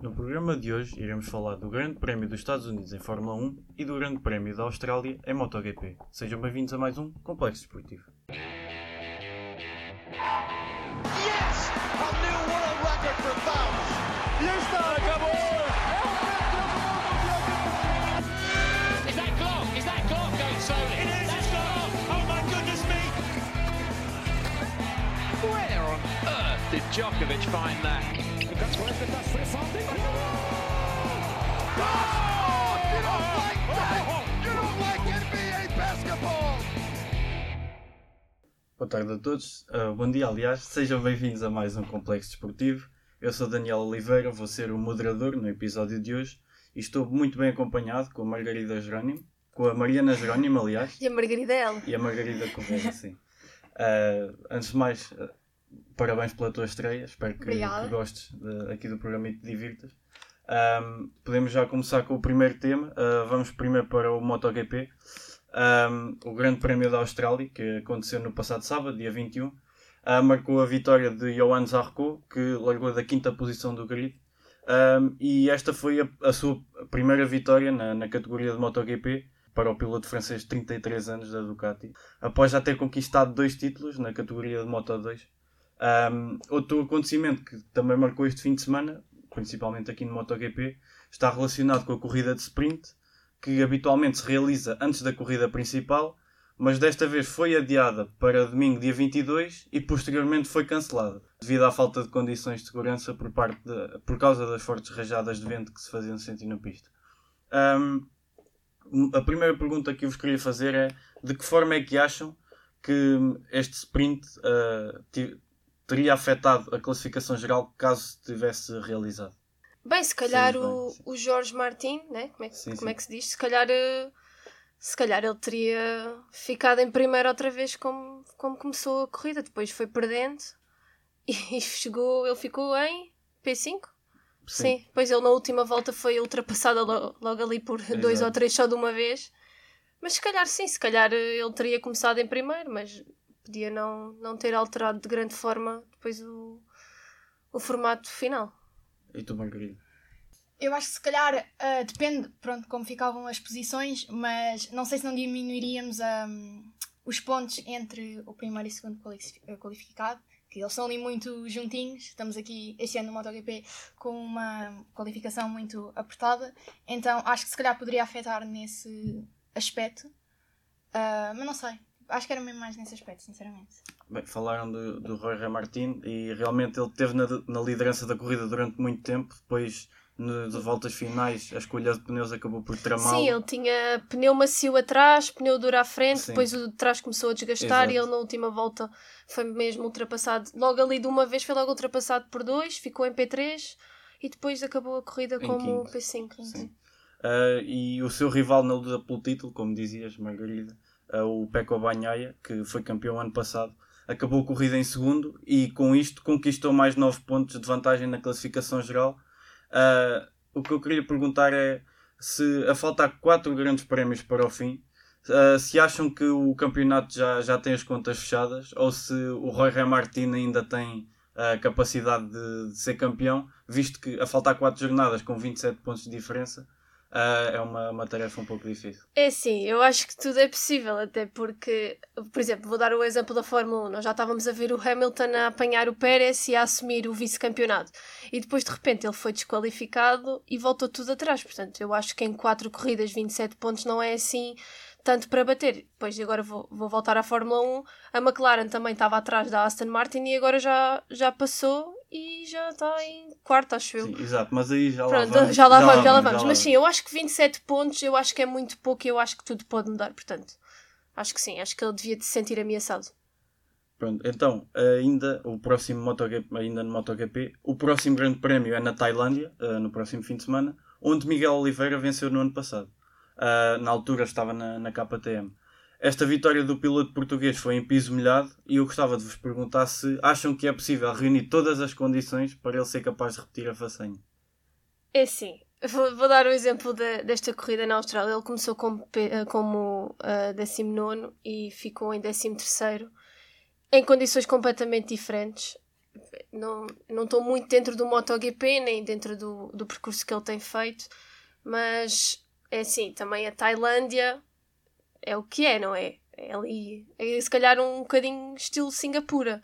No programa de hoje iremos falar do Grande Prémio dos Estados Unidos em Fórmula 1 e do Grande Prémio da Austrália em MotoGP. Sejam bem-vindos a mais um Complexo Desportivo. Yes! A new world record for Fouts! Ya está, acabou! Is that Glock? Is that Glock going slowly? It is! It's gone! Oh my goodness me! Where on earth did Djokovic find that? Boa tarde a todos, uh, bom dia aliás, sejam bem-vindos a mais um Complexo Desportivo. Eu sou Daniel Oliveira, vou ser o moderador no episódio de hoje. E estou muito bem acompanhado com a Margarida Jerónimo, com a Mariana Jerónimo, aliás, E a Margarida ela. e a Margarida Correia, sim. Uh, antes de mais, parabéns pela tua estreia, espero que, que gostes de- aqui do programa e te divirtas. Um, podemos já começar com o primeiro tema. Uh, vamos primeiro para o MotoGP. Um, o Grande Prémio da Austrália, que aconteceu no passado sábado, dia 21, uh, marcou a vitória de Johan Zarco, que largou da quinta posição do grid. Um, e esta foi a, a sua primeira vitória na, na categoria de MotoGP para o piloto francês de 33 anos da Ducati, após já ter conquistado dois títulos na categoria de Moto2. Um, outro acontecimento que também marcou este fim de semana, principalmente aqui no MotoGP, está relacionado com a corrida de sprint, que habitualmente se realiza antes da corrida principal, mas desta vez foi adiada para domingo, dia 22, e posteriormente foi cancelada, devido à falta de condições de segurança por, parte de- por causa das fortes rajadas de vento que se faziam sentir na pista. Um, a primeira pergunta que eu vos queria fazer é de que forma é que acham que este sprint uh, teria afetado a classificação geral caso se tivesse realizado? Bem, se calhar Sim, o, bem, o Jorge Martin, né? como, é, que- Sim, como sim. é que se diz? Se calhar, eh, se calhar ele teria ficado em primeiro outra vez como, como começou a corrida. Depois foi perdendo e chegou, ele ficou em P5? Sim. Depois ele na última volta foi ultrapassado lo- logo, ali por dois ou três só de uma vez. Mas se calhar sim, se calhar eh, ele teria começado em primeiro, mas podia não, não ter alterado de grande forma depois o, o formato final. E tu, Margarida? Eu acho que se calhar ah, depende, pronto, como ficavam as posições, mas não sei se não diminuiríamos ahm, os pontos entre o primeiro e o segundo eh, qualificado, que eles são ali muito juntinhos. Estamos aqui este ano no MotoGP com uma qualificação muito apertada, então acho que se calhar poderia afetar nesse aspecto, Ah, mas não sei. Acho que era mesmo mais nesse aspecto, sinceramente. Bem, falaram do, do Roy Martin e realmente ele esteve na, na liderança da corrida durante muito tempo. Depois, nas voltas finais, a escolha de pneus acabou por tramá-lo. Sim, ele tinha pneu macio atrás, pneu duro à frente, Sim. depois o de trás começou a desgastar Exato. e ele na última volta foi mesmo ultrapassado. Logo ali de uma vez foi logo ultrapassado por dois, ficou em P3 e depois acabou a corrida Em como quinto. P5. Sim. Ah, e o seu rival na luta pelo título, como dizias, Margarida, o Pecco Bagnaia, que foi campeão ano passado, acabou a corrida em segundo e com isto conquistou mais 9 pontos de vantagem na classificação geral. Ah, o que eu queria perguntar é se a faltar 4 grandes prémios para o fim, ah, se acham que o campeonato já, já tem as contas fechadas ou se o Roy Martin ainda tem a capacidade de, de ser campeão, visto que a faltar 4 jornadas com 27 pontos de diferença ah, é uma, uma tarefa um pouco difícil. É sim, eu acho que tudo é possível, até porque, por exemplo, vou dar o exemplo da Fórmula 1. Nós já estávamos a ver o Hamilton a apanhar o Pérez e a assumir o vice-campeonato. E depois, de repente, ele foi desqualificado e voltou tudo atrás. Portanto, eu acho que em 4 corridas, 27 pontos não é assim tanto para bater. Depois, agora vou, vou voltar à Fórmula 1. A McLaren também estava atrás da Aston Martin e agora já, já passou e já está em quarto, acho eu. Sim, exato, mas aí já lá Pronto, vamos. já lá vamos, já lá vamos. lá Mas sim, eu acho que 27 pontos, eu acho que é muito pouco e eu acho que tudo pode mudar, portanto. Acho que sim, acho que ele devia se sentir ameaçado. Pronto, então, ainda o próximo MotoGP, ainda no MotoGP, o próximo grande prémio é na Tailândia, ah, no próximo fim de semana, onde Miguel Oliveira venceu no ano passado. Ah, na altura estava na, na KTM. Esta vitória do piloto português foi em piso molhado e eu gostava de vos perguntar se acham que é possível reunir todas as condições para ele ser capaz de repetir a façanha. É sim. Vou, vou dar o exemplo de- desta corrida na Austrália. Ele começou como, eh, como ah, 19 e ficou em 13 em condições completamente diferentes. não não estou muito dentro do MotoGP, nem dentro do, do percurso que ele tem feito, mas é assim, também a Tailândia é o que é, não é? É ali, é se calhar um bocadinho estilo Singapura.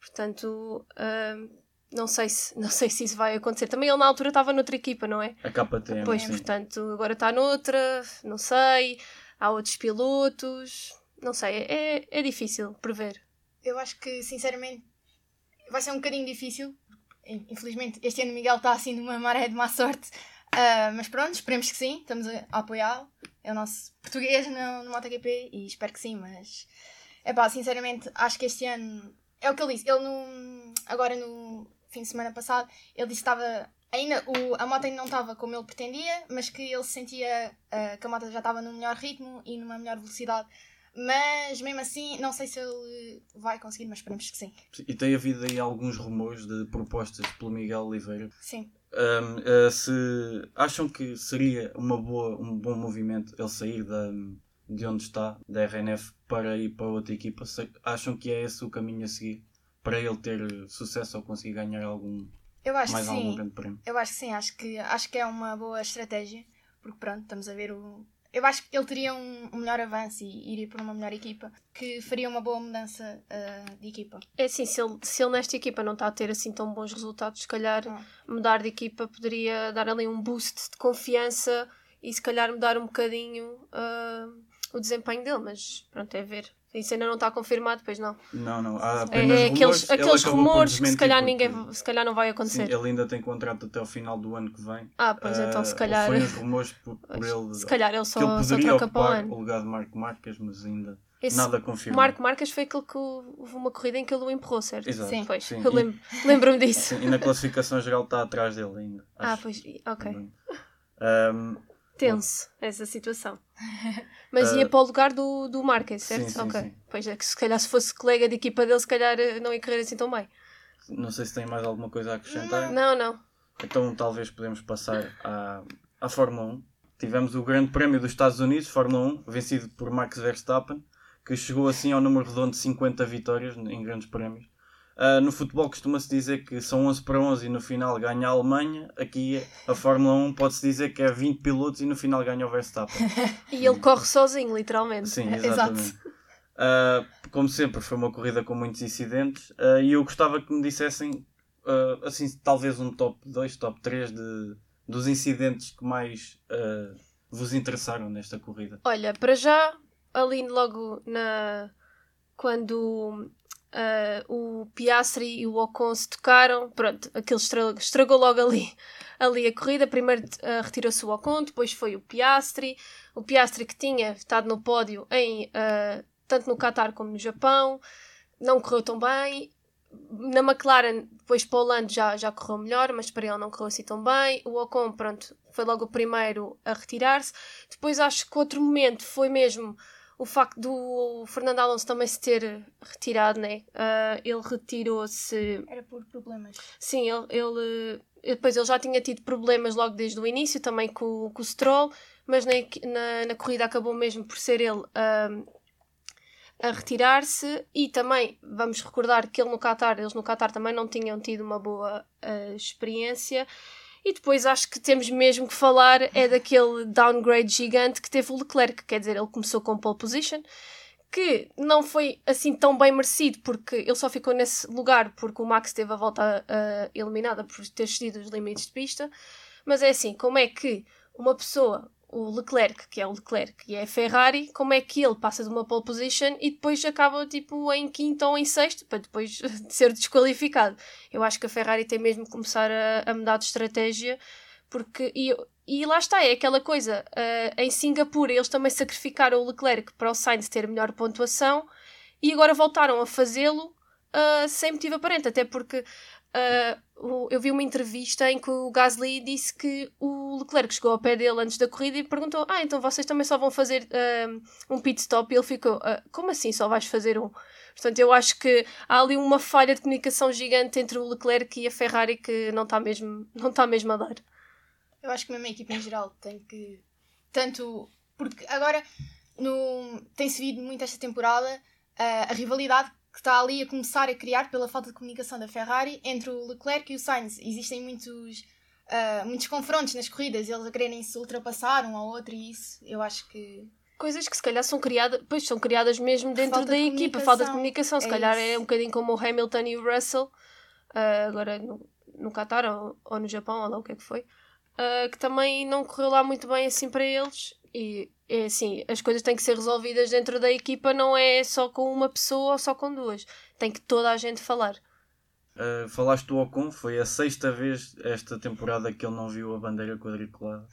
Portanto, hum, não, sei se, não sei se isso vai acontecer. Também ele na altura estava noutra equipa, não é? A KTM, Pois, sim. portanto, agora está noutra, não sei. Há outros pilotos, não sei, é, é difícil prever. Eu acho que, sinceramente, vai ser um bocadinho difícil. Infelizmente, este ano Miguel está assim numa maré de má sorte. Ah, mas pronto, esperemos que sim, estamos a apoiá-lo. É o nosso português no, no MotoGP e espero que sim, mas é pá, sinceramente, acho que este ano é o que ele disse. Ele no, agora no fim de semana passado, ele disse que estava. Ainda o, a moto ainda não estava como ele pretendia, mas que ele se sentia ah, que a moto já estava num melhor ritmo e numa melhor velocidade. Mas mesmo assim, não sei se ele vai conseguir, mas esperemos que sim. E tem havido aí alguns rumores de propostas pelo Miguel Oliveira. Sim. Um, uh, se acham que seria uma boa, um bom movimento ele sair da, de onde está, da RNF, para ir para outra equipa, se, acham que é esse o caminho a seguir para ele ter sucesso ou conseguir ganhar algum, Eu acho mais que algum sim. grande prémio? Eu acho que sim, acho que, acho que é uma boa estratégia, porque pronto, estamos a ver o. Eu acho que ele teria um, um melhor avanço e iria para uma melhor equipa, que faria uma boa mudança ah, de equipa. É assim, se ele, se ele nesta equipa não está a ter assim tão bons resultados, se calhar Não. mudar de equipa poderia dar ali um boost de confiança e se calhar mudar um bocadinho ah, o desempenho dele, mas pronto, é ver. Isso ainda não está confirmado, pois não. Não, não. Há É, apenas é rumores. aqueles, Ele aqueles rumores que se calhar, ninguém, se calhar não vai Sim, acontecer. ele ainda tem contrato até ao final do ano que vem. Ah, pois então se Ah, calhar. Foi uns rumores por, por ele. se calhar ele que só, ele só troca para o ano. o lugar de Marco Marques, mas ainda Esse nada confirmado. Marco Marques foi aquele que houve uma corrida em que ele o empurrou, certo? Exato. Sim. Pois, Sim, eu lembro- lembro-me disso. Sim, e na classificação geral está atrás dele ainda. Ah, acho. pois, ok. Também. Tenso essa situação. Mas Ah, ia para o lugar do, do Marques, certo? sim, sim, ok. sim. Pois é que se calhar se fosse colega de equipa dele, se calhar eh, não ia correr assim tão bem. não sei se tem mais alguma coisa a acrescentar. Não, não. Então talvez podemos passar à, à Fórmula 1. Tivemos o Grande Prémio dos Estados Unidos, Fórmula 1, vencido por Max Verstappen, que chegou assim ao número redondo de 50 vitórias em grandes prémios. Ah, no futebol costuma-se dizer que são 11 para 11 e no final ganha a Alemanha. Aqui a Fórmula 1 pode-se dizer que é 20 pilotos e no final ganha o Verstappen. E ele corre sozinho, literalmente. Sim, Exato. exatamente. Ah, como sempre, foi uma corrida com muitos incidentes ah, e eu gostava que me dissessem, ah, assim, talvez um top 2, top 3 de, dos incidentes que mais vos interessaram nesta corrida. Olha, para já, ali logo na. Quando ah, o Piastri e o Ocon se tocaram, pronto, aquilo estragou, estragou logo ali, ali a corrida. Primeiro ah, retirou-se o Ocon, depois foi o Piastri. O Piastri que tinha estado no pódio em, ah, tanto no Qatar como no Japão, não correu tão bem. Na McLaren, depois para o Lando já, já correu melhor, mas para ele não correu assim tão bem. O Ocon, pronto, foi logo o primeiro a retirar-se. Depois acho que outro momento foi mesmo o facto do Fernando Alonso também se ter retirado, né? Ah, ele retirou-se. Era por problemas. Sim, ele, ele. Depois ele já tinha tido problemas logo desde o início, também com, com o Stroll, mas na, na, na corrida acabou mesmo por ser ele ah, a retirar-se. E também vamos recordar que ele no Qatar, eles no Qatar também não tinham tido uma boa ah, experiência. E depois acho que temos mesmo que falar é daquele downgrade gigante que teve o Leclerc, quer dizer, ele começou com pole position, que não foi assim tão bem merecido, porque ele só ficou nesse lugar porque o Max teve a volta ah, eliminada por ter excedido os limites de pista. Mas é assim, como é que uma pessoa, o Leclerc, que é o Leclerc e é a Ferrari, como é que ele passa de uma pole position e depois acaba tipo em quinto ou em sexto, para depois de ser desqualificado? Eu acho que a Ferrari tem mesmo que começar a, a mudar de estratégia, porque. E, e lá está, é aquela coisa. ah, em Singapura eles também sacrificaram o Leclerc para o Sainz ter melhor pontuação e agora voltaram a fazê-lo ah, sem motivo aparente, até porque o- eu vi uma entrevista em que o Gasly disse que o Leclerc chegou ao pé dele antes da corrida e perguntou: Ah, então vocês também só vão fazer ah, um pit stop? E ele ficou: "Ah, Como assim só vais fazer um? Portanto, eu acho que há ali uma falha de comunicação gigante entre o Leclerc e a Ferrari que não está mesmo, não está mesmo a dar. Eu acho que mesmo a equipa em geral tem que. Tanto. Porque agora no, tem-se visto muito esta temporada ah, a rivalidade que está ali a começar a criar pela falta de comunicação da Ferrari entre o Leclerc e o Sainz. Existem muitos, ah, muitos confrontos nas corridas, eles a quererem se ultrapassar um ao outro e isso eu acho que Coisas que se calhar são criadas, pois são criadas mesmo dentro Falta da de equipa, falta de comunicação. Se É calhar é isso. um bocadinho como o Hamilton e o Russell, ah, agora no, no Qatar ou, ou no Japão, ou lá o que é que foi, ah, que também não correu lá muito bem assim para eles. E é assim, as coisas têm que ser resolvidas dentro da equipa, não é só com uma pessoa ou só com duas. Tem que toda a gente falar. Uh, falaste do Ocon, foi a sexta vez esta temporada que ele não viu a bandeira quadriculada.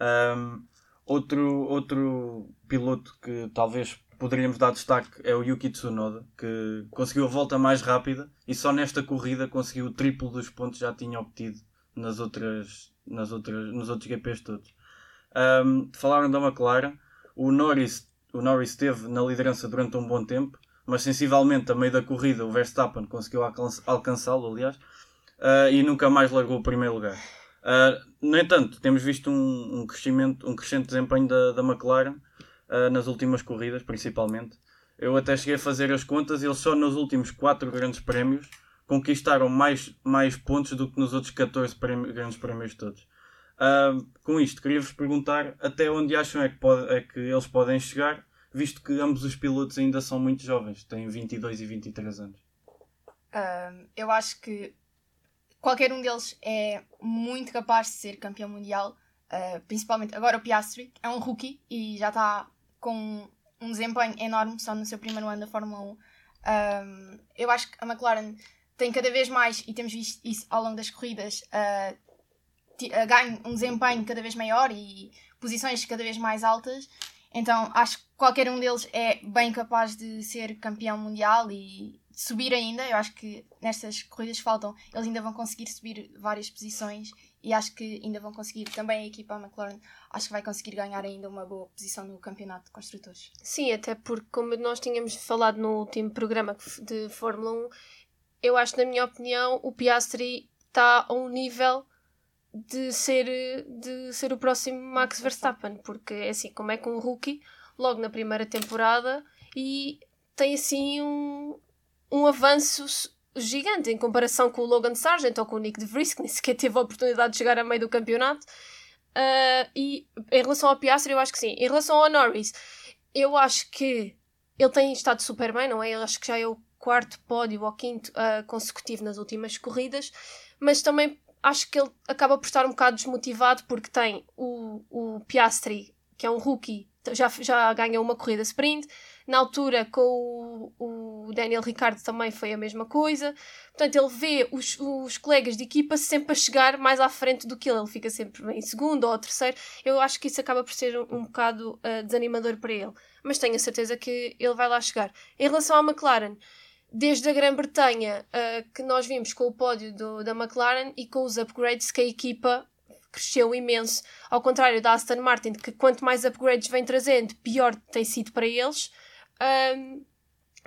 Um, outro, outro piloto que talvez poderíamos dar destaque é o Yuki Tsunoda, que conseguiu a volta mais rápida e só nesta corrida conseguiu o triplo dos pontos que já tinha obtido nas outras, nas outras, nos outros GPs todos. Um, falaram da McLaren, o Norris, o Norris esteve na liderança durante um bom tempo, mas sensivelmente a meio da corrida o Verstappen conseguiu alcan- alcançá-lo, aliás, uh, e nunca mais largou o primeiro lugar. Uh, no entanto, temos visto um, um crescimento, um crescente desempenho da, da McLaren uh, nas últimas corridas, principalmente. Eu até cheguei a fazer as contas e eles só nos últimos 4 grandes prémios conquistaram mais, mais pontos do que nos outros 14 prémios- grandes prémios todos. Uh, com isto, queria-vos perguntar até onde acham é que, pode- é que eles podem chegar, visto que ambos os pilotos ainda são muito jovens, têm 22 e 23 anos. Um, eu acho que qualquer um deles é muito capaz de ser campeão mundial, uh, principalmente agora o Piastri, é um rookie e já está com um desempenho enorme só no seu primeiro ano da Fórmula 1. Um, eu acho que a McLaren tem cada vez mais, e temos visto isso ao longo das corridas, uh, uh, ganha um desempenho cada vez maior e posições cada vez mais altas. Então acho que qualquer um deles é bem capaz de ser campeão mundial e subir ainda. Eu acho que nestas corridas que faltam eles ainda vão conseguir subir várias posições e acho que ainda vão conseguir também a equipa McLaren acho que vai conseguir ganhar ainda uma boa posição no campeonato de construtores. Sim, até porque, como nós tínhamos falado no último programa de Fórmula 1, eu acho, na minha opinião, o Piastri está a um nível de ser, de ser o próximo Max Verstappen, porque é assim, como é com um rookie, logo na primeira temporada, e tem assim um, um avanço gigante em comparação com o Logan Sargent ou com o Nick de Vries, que nem sequer teve a oportunidade de chegar a meio do campeonato. Ah, e em relação ao Piastri, eu acho que sim. Em relação ao Norris, eu acho que ele tem estado super bem, não é? Eu acho que já é o quarto pódio ou quinto ah, consecutivo nas últimas corridas, mas também acho que ele acaba por estar um bocado desmotivado porque tem o, o Piastri, que é um rookie, já, já ganhou uma corrida sprint. Na altura, com o, o Daniel Ricciardo também foi a mesma coisa. Portanto, ele vê os, os colegas de equipa sempre a chegar mais à frente do que ele. Ele fica sempre em segundo ou terceiro. Eu acho que isso acaba por ser um, um bocado ah, desanimador para ele. Mas tenho a certeza que ele vai lá chegar. Em relação à McLaren, desde a Grã-Bretanha ah, que nós vimos com o pódio do- da McLaren e com os upgrades que a equipa cresceu imenso. Ao contrário da Aston Martin, que quanto mais upgrades vem trazendo, pior tem sido para eles. Ahm,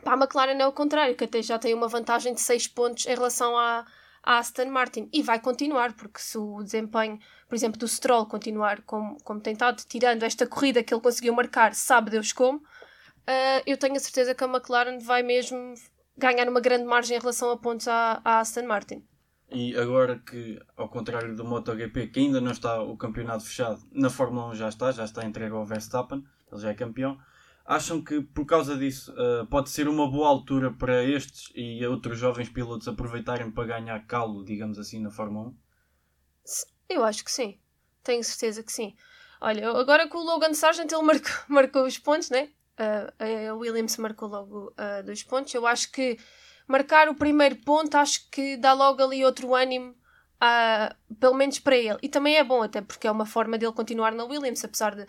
para a McLaren é o contrário, que até já tem uma vantagem de 6 pontos em relação à, à Aston Martin. E vai continuar, porque se o desempenho, por exemplo, do Stroll continuar como, como tem estado, tirando esta corrida que ele conseguiu marcar, sabe Deus como, ah, eu tenho a certeza que a McLaren vai mesmo ganhar uma grande margem em relação a pontos à, à Aston Martin. E agora que, ao contrário do MotoGP, que ainda não está o campeonato fechado, na Fórmula 1 já está, já está entregue ao Verstappen, ele já é campeão. Acham que por causa disso eh, pode ser uma boa altura para estes e outros jovens pilotos aproveitarem para ganhar calo, digamos assim, na Fórmula 1? Eu acho que sim. Tenho certeza que sim. Olha, agora com o Logan Sargent ele marcou, marcou os pontos, né? Uh, a Williams marcou logo uh, dois pontos. Eu acho que marcar o primeiro ponto acho que dá logo ali outro ânimo, uh, pelo menos para ele. E também é bom, até porque é uma forma dele continuar na Williams, apesar de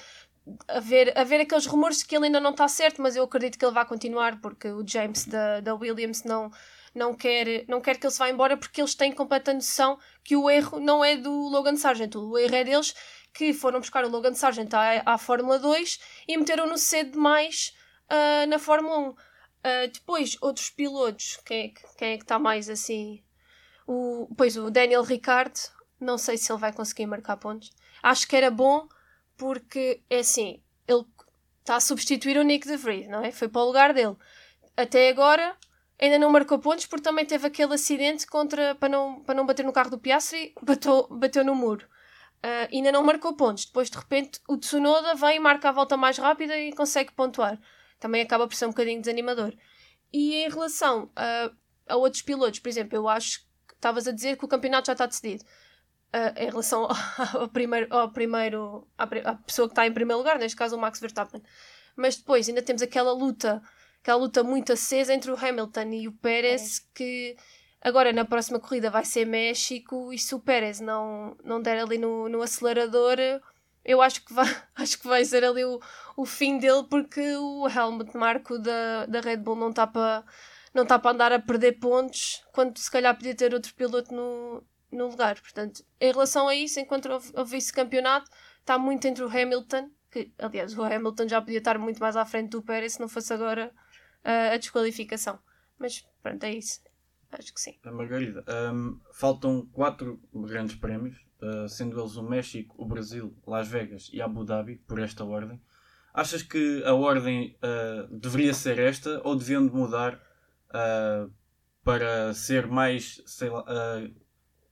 haver, haver aqueles rumores que ele ainda não está certo, mas eu acredito que ele vai continuar porque o James da, da Williams não, não, quer, não quer que ele se vá embora porque eles têm completa noção que o erro não é do Logan Sargent, o erro é deles que foram buscar o Logan Sargent à, à Fórmula 2 e meteram-no cedo demais uh, na Fórmula 1. Uh, depois, outros pilotos, quem é que, é está mais assim? O, pois o Daniel Ricciardo, não sei se ele vai conseguir marcar pontos. Acho que era bom porque, é assim, ele está a substituir o Nick de Vries, não é? Foi para o lugar dele. Até agora ainda não marcou pontos porque também teve aquele acidente contra, para, não, para não bater no carro do Piastri, bateu, bateu no muro. Uh, ainda não marcou pontos. Depois, de repente, o Tsunoda vem, marca a volta mais rápida e consegue pontuar. Também acaba por ser um bocadinho desanimador. E em relação a, a outros pilotos, por exemplo, eu acho que estavas a dizer que o campeonato já está decidido. Uh, em relação ao, ao primeiro, ao primeiro à, à, pessoa que está em primeiro lugar, neste caso o Max Verstappen. Mas depois ainda temos aquela luta, aquela luta muito acesa entre o Hamilton e o Pérez, é. que agora na próxima corrida vai ser México e se o Pérez não, não der ali no, no acelerador, eu acho que vai, acho que vai ser ali o, o fim dele porque o Helmut Marko da, da Red Bull não está para não para andar a perder pontos quando se calhar podia ter outro piloto no, no lugar. Portanto, em relação a isso, enquanto o vice-campeonato, está muito entre o Hamilton, que aliás o Hamilton já podia estar muito mais à frente do Pérez se não fosse agora uh, a desqualificação. Mas pronto, é isso. Acho que sim. Margarida, um, faltam quatro grandes prémios uh, sendo eles o México, o Brasil, Las Vegas e Abu Dhabi, por esta ordem. Achas que a ordem uh, deveria ser esta ou deviam de mudar uh, para ser mais sei lá,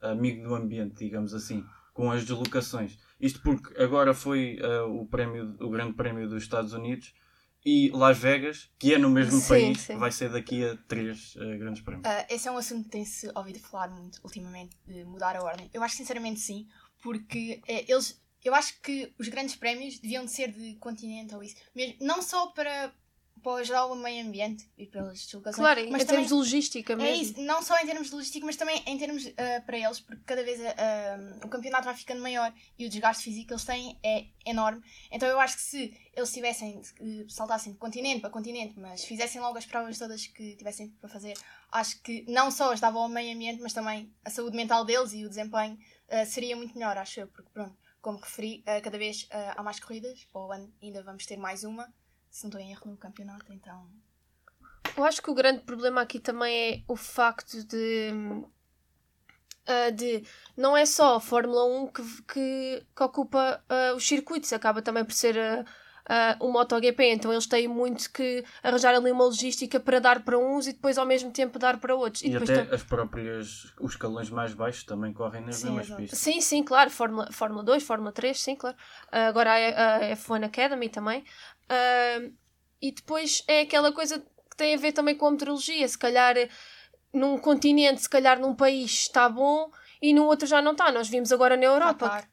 amigo do ambiente, digamos assim, com as deslocações? Isto porque agora foi o, prémio, o Grande Prémio dos Estados Unidos e Las Vegas, que é no mesmo sim, país, sim. vai ser daqui a três uh, grandes prémios. Uh, esse é um assunto que tem-se ouvido falar muito ultimamente, de mudar a ordem. Eu acho sinceramente sim, porque uh, eles. Eu acho que os grandes prémios deviam de ser de continente ou isso. Mesmo, não só para, para ajudar o meio ambiente e pelas deslocações. Claro, mas em também, termos de logística mesmo. É isso, não só em termos de logística, mas também em termos uh, para eles, porque cada vez uh, o campeonato vai ficando maior e o desgaste físico que eles têm é enorme. Então eu acho que se eles tivessem, uh, saltassem de continente para continente, mas fizessem logo as provas todas que tivessem para fazer, acho que não só ajudava ao meio ambiente, mas também a saúde mental deles e o desempenho seria muito melhor, acho eu, porque pronto, como referi, cada vez há mais corridas, para o ano ainda vamos ter mais uma se não estou em erro no campeonato, então. Eu acho que o grande problema aqui também é o facto de. Uh, de não é só a Fórmula 1 que, que, que ocupa uh, os circuitos, acaba também por ser uh, uh, o MotoGP, então eles têm muito que arranjar ali uma logística para dar para uns e depois ao mesmo tempo dar para outros. E, e até tam... as próprias, os escalões mais baixos também correm nas sim, mesmas pistas. Sim, sim, claro, Fórmula, Fórmula 2, Fórmula 3, sim, claro. Uh, agora a, a F1 Academy também. Uh, e depois é aquela coisa que tem a ver também com a meteorologia. Se calhar num continente, se calhar num país está bom e no outro já não está. Nós vimos agora na Europa. Qatar.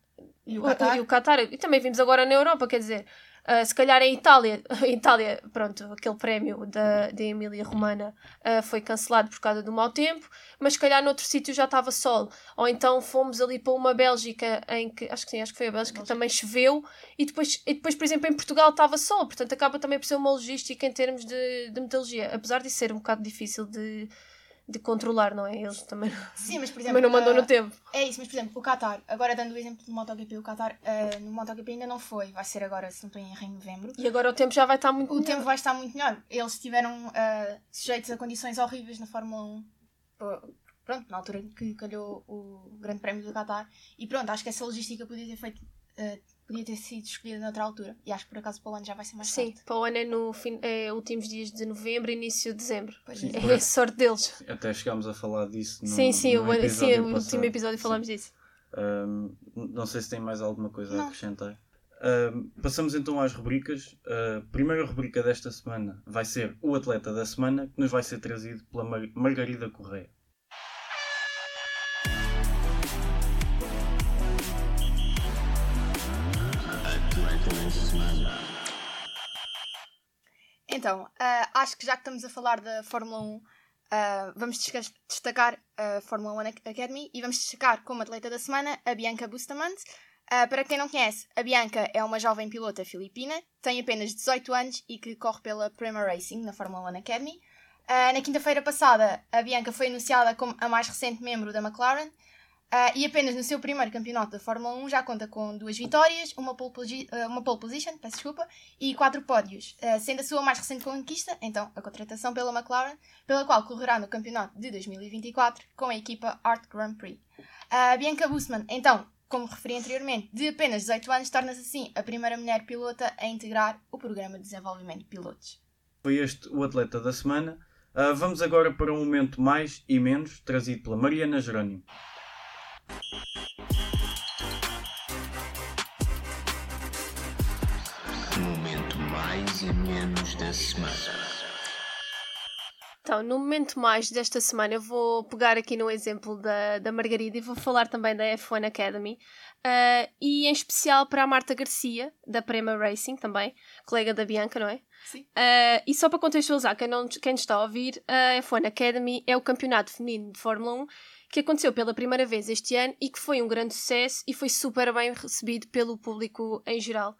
E o Qatar. E o Qatar. E também vimos agora na Europa, quer dizer. Uh, se calhar em Itália, em Itália, pronto, aquele prémio da, da Emília Romana uh, foi cancelado por causa do mau tempo, mas se calhar noutro sítio já estava sol. Ou então fomos ali para uma Bélgica em que, acho que sim, acho que foi a Bélgica, Bélgica. também choveu, e depois, e depois, por exemplo, em Portugal estava sol, portanto acaba também por ser uma logística em termos de, de apesar de ser um bocado difícil de, de controlar, não é? Eles também, Sim, mas, por exemplo, também não mandam uh, no tempo. É isso, mas por exemplo, o Qatar, agora dando o exemplo do MotoGP, o Qatar uh, no MotoGP ainda não foi, vai ser agora, se não estou em erro, em novembro. E agora o tempo já vai estar muito O melhor. tempo vai estar muito melhor. Eles estiveram uh, sujeitos a condições horríveis na Fórmula 1, pronto, na altura que calhou o Grande Prémio do Qatar, e pronto, acho que essa logística podia ter feito podia ter sido escolhida noutra altura. E acho que por acaso para o ano já vai ser mais Sim, forte. para o ano é no fim, é, últimos dias de novembro, início de dezembro. Pois é. é a sorte deles. Até chegámos a falar disso. No, sim, sim, no o, sim, o último episódio falámos disso. Um, não sei se tem mais alguma coisa não. a acrescentar. Um, passamos então às rubricas. A primeira rubrica desta semana vai ser o atleta da semana, que nos vai ser trazido pela Mar Margarida Correia. Então, uh, acho que já que estamos a falar da Fórmula 1, uh, ah, vamos destacar a Fórmula 1 Academy e vamos destacar como atleta da semana a Bianca Bustamante. Uh, para quem não conhece, a Bianca é uma jovem pilota filipina, tem apenas 18 anos e que corre pela Prima Racing na Fórmula 1 Academy. na quinta-feira passada, a Bianca foi anunciada como a mais recente membro da McLaren Uh, e apenas no seu primeiro campeonato da Fórmula 1 já conta com duas vitórias, uma pole, uh, uma pole position, peço desculpa, e quatro pódios, uh, sendo a sua mais recente conquista, então, a contratação pela McLaren, pela qual correrá no campeonato de 2024 com a equipa Art Grand Prix. Bianca Bussmann, então, como referi anteriormente, de apenas 18 anos, torna-se assim a primeira mulher pilota a integrar o programa de desenvolvimento de pilotos. Foi este o atleta da semana. Vamos agora para um momento mais e menos trazido pela Mariana Jerónimo. Momento mais e menos da semana. Então, no momento mais desta semana, eu vou pegar aqui no exemplo da, da Margarida e vou falar também da F1 Academy. ah, e em especial para a Marta Garcia, da Prema Racing também, colega da Bianca, não é? Sim. Ah, e só para contextualizar quem, não, quem nos está a ouvir, a F1 Academy é o campeonato feminino de Fórmula 1 que aconteceu pela primeira vez este ano e que foi um grande sucesso e foi super bem recebido pelo público em geral.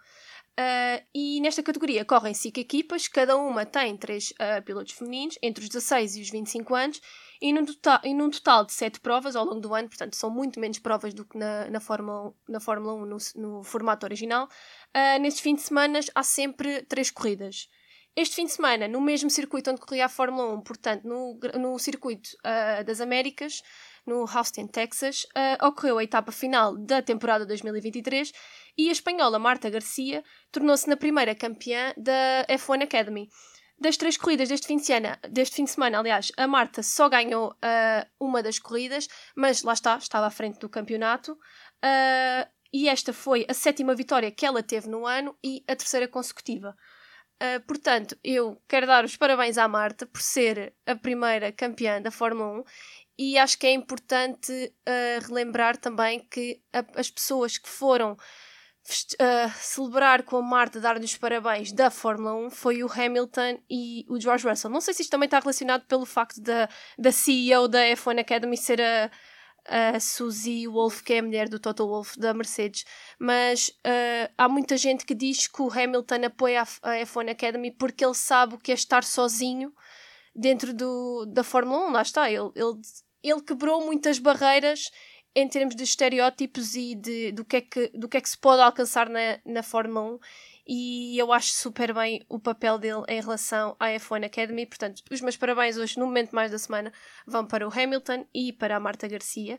Uh, e nesta categoria correm 5 equipas, cada uma tem 3 pilotos femininos, entre os 16 e os 25 anos, e num, total, e num total de 7 provas ao longo do ano, portanto são muito menos provas do que na, na, Fórmula, 1, na Fórmula 1 no, no formato original. Uh, nestes fins de semana há sempre 3 corridas. Este fim de semana, no mesmo circuito onde corria a Fórmula 1, portanto no, no circuito uh, das Américas, no Houston, Texas, uh, ocorreu a etapa final da temporada 2023 e a espanhola Marta Garcia tornou-se na primeira campeã da F1 Academy. Das três corridas deste fim de semana, deste fim de semana aliás, a Marta só ganhou uh, uma das corridas, mas lá está, estava à frente do campeonato. Uh, e esta foi a sétima vitória que ela teve no ano e a terceira consecutiva. Uh, portanto, eu quero dar os parabéns à Marta por ser a primeira campeã da Fórmula 1 e acho que é importante uh, relembrar também que a, as pessoas que foram uh, celebrar com a Marta, dar-lhes parabéns da Fórmula 1 foi o Hamilton e o George Russell. Não sei se isto também está relacionado pelo facto da, da CEO da F1 Academy ser a, a Suzy Wolf, que é a mulher do Toto Wolff da Mercedes, mas uh, há muita gente que diz que o Hamilton apoia a, a F1 Academy porque ele sabe o que é estar sozinho dentro do, da Fórmula 1. Lá está, ele, ele, ele quebrou muitas barreiras em termos de estereótipos e de, do, que é que, do que é que se pode alcançar na, na Fórmula 1 e eu acho super bem o papel dele em relação à F1 Academy. Portanto, os meus parabéns hoje, no momento mais da semana, vão para o Hamilton e para a Marta Garcia.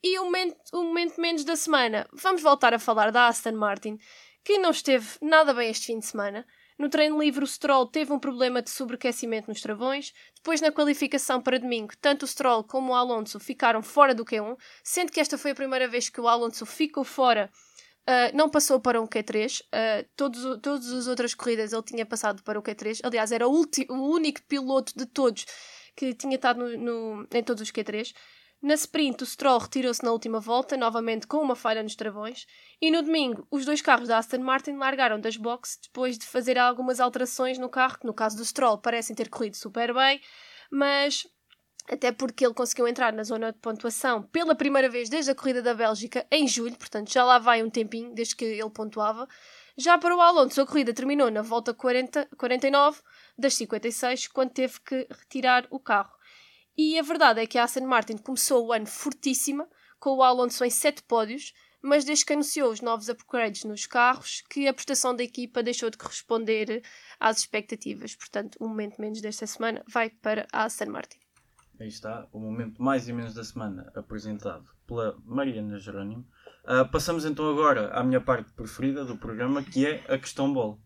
E o momento, o momento menos da semana, vamos voltar a falar da Aston Martin, que não esteve nada bem este fim de semana. No treino livre, o Stroll teve um problema de sobreaquecimento nos travões. Depois, na qualificação para domingo, tanto o Stroll como o Alonso ficaram fora do Q1, sendo que esta foi a primeira vez que o Alonso ficou fora Uh, não passou para um Q3. Uh, todos, todas as outras corridas ele tinha passado para o Q3. Aliás, era o, o único piloto de todos que tinha estado no, no, em todos os Q3. Na sprint, o Stroll retirou-se na última volta, novamente com uma falha nos travões. E no domingo, os dois carros da Aston Martin largaram das boxes depois de fazer algumas alterações no carro, que no caso do Stroll parecem ter corrido super bem, mas até porque ele conseguiu entrar na zona de pontuação pela primeira vez desde a corrida da Bélgica em julho, portanto já lá vai um tempinho desde que ele pontuava. Já para o Alonso, a corrida terminou na volta 40, 49 das 56, quando teve que retirar o carro. E a verdade é que a Aston Martin começou o ano fortíssima, com o Alonso em 7 pódios, mas desde que anunciou os novos upgrades nos carros, que a prestação da equipa deixou de corresponder às expectativas. Portanto, o momento menos desta semana vai para a Aston Martin. Aí está, o momento mais e menos da semana, apresentado pela Mariana Jerónimo. Uh, passamos então agora à minha parte preferida do programa, que é a questão bola.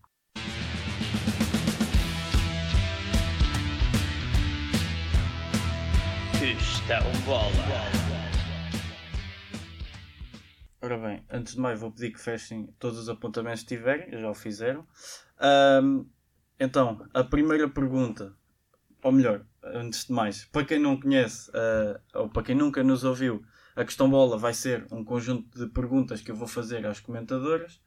Questão bola. Ora bem, antes de mais vou pedir que fechem todos os apontamentos que tiverem, já o fizeram. Ahm, então, a primeira pergunta, ou melhor, antes de mais, para quem não conhece, ah, ou para quem nunca nos ouviu, a questão bola vai ser um conjunto de perguntas que eu vou fazer às comentadoras.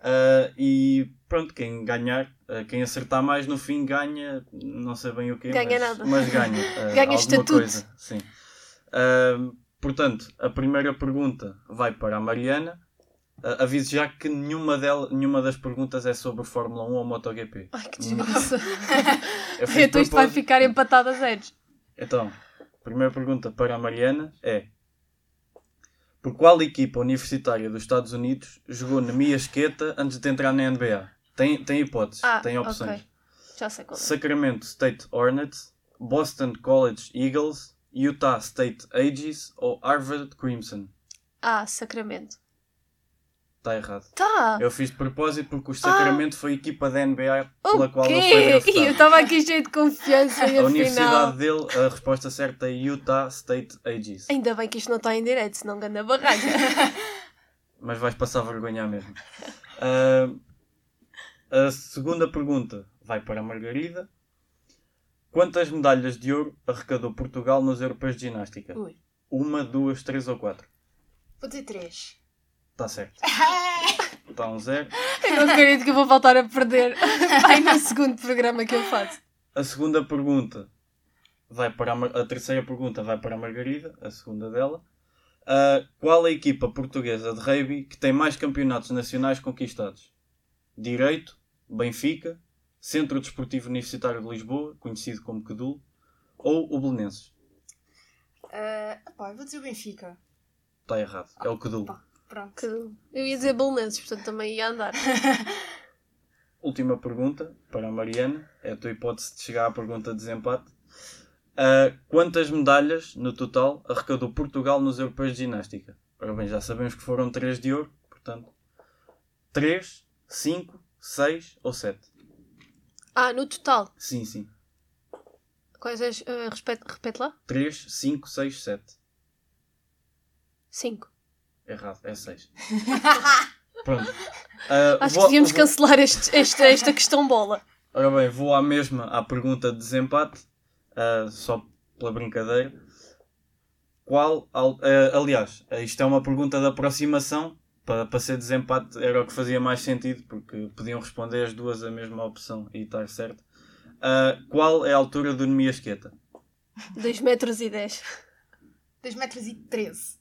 Ah, e pronto, quem ganhar, ah, quem acertar mais no fim ganha, não sei bem o quê, Ganha mas, nada. mas ganha. ah, Ganha alguma estatuto. Coisa, sim. Portanto, a primeira pergunta vai para a Mariana. Ah, aviso já que nenhuma, dela, nenhuma das perguntas é sobre Fórmula 1 ou MotoGP. Ai, que desgraça. Então isto vai ficar empatado a zeros. Então, a primeira pergunta para a Mariana é: Por qual equipa universitária dos Estados Unidos jogou na Miasqueta antes de entrar na NBA? Tem, tem hipóteses, Ah, tem opções. ok. Já sei qual é. Sacramento State Hornets, Boston College Eagles, Utah State Aggies ou Harvard Crimson? Ah, Sacramento. Está errado. Tá! Eu fiz de propósito porque o Sacramento foi a equipa da NBA pela O qual ele foi? Eu estava aqui cheio de confiança e A universidade dele, a resposta certa é Utah State Aggies. Ainda bem que isto não está em direto, senão ganda barraca. Mas vais passar vergonha mesmo. Ah, a segunda pergunta vai para a Margarida. Quantas medalhas de ouro arrecadou Portugal nos europeus de ginástica? Ui. Uma, duas, três ou quatro? Vou dizer três. Está certo. Está um zero. Eu não acredito que eu vou voltar a perder. Vai no segundo programa que eu faço. A segunda pergunta vai para a, Mar- a terceira pergunta vai para a Margarida, a segunda dela. Ah, qual a equipa portuguesa de rugby que tem mais campeonatos nacionais conquistados? Direito, Benfica, Centro Desportivo Universitário de Lisboa, conhecido como CEDUL, ou o Belenenses? Ah, pá, eu vou dizer o Benfica. Está errado, é o CEDUL. Pronto. Que Eu ia dizer Belenenses, portanto também ia andar. Última pergunta para a Mariana, é a tua hipótese de chegar à pergunta de desempate. Ah, quantas medalhas no total arrecadou Portugal nos europeus de ginástica? Ora bem, já sabemos que foram 3 de ouro, portanto, 3, 5, 6 ou 7? Ah, no total. Sim, sim. Quais és? ah, repete, repete lá? 3, 5, 6, 7. 5. Errado, é 6. Pronto. Ah, Acho vou- que devíamos vou- cancelar este, este- esta questão bola. Ora bem, vou à mesma à pergunta de desempate, ah, só pela brincadeira. Qual, al- ah, aliás, ah, isto é uma pergunta de aproximação, para, para ser desempate era o que fazia mais sentido, porque podiam responder as duas a mesma opção e estar certo. Ah, qual é a altura do Nemiasqueta? 2 metros e 10. 2 metros e 13.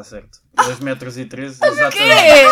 Está certo. 2 metros e 13, exatamente. quê?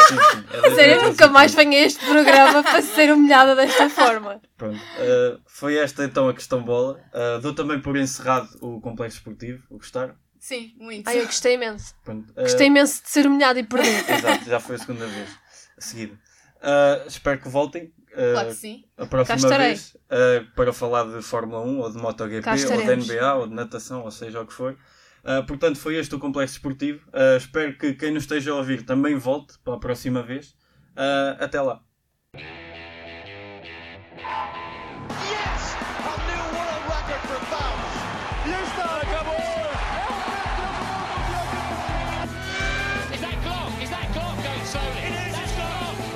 Sim, sim, é dois Sério, eu nunca mais 13. venho a este programa para ser humilhada desta forma. Pronto. Uh, foi esta então a questão bola. Uh, dou também por encerrado o complexo esportivo. O gostaram? Sim, muito. Ai, eu gostei imenso. Pronto. Uh, Gostei imenso de ser humilhada e perder. Exato, já foi a segunda vez. A seguir. Uh, espero que voltem. uh, Claro que sim. A próxima vez uh, para falar de Fórmula 1 ou de MotoGP ou de. NBA ou de natação, ou seja o que for. Uh, portanto, foi este o complexo esportivo. Uh, espero que quem nos esteja a ouvir também volte para a próxima vez. Uh, até lá.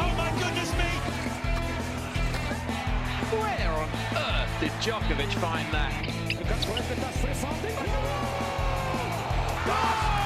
Oh my goodness me! Where on earth did Djokovic find that? Oh!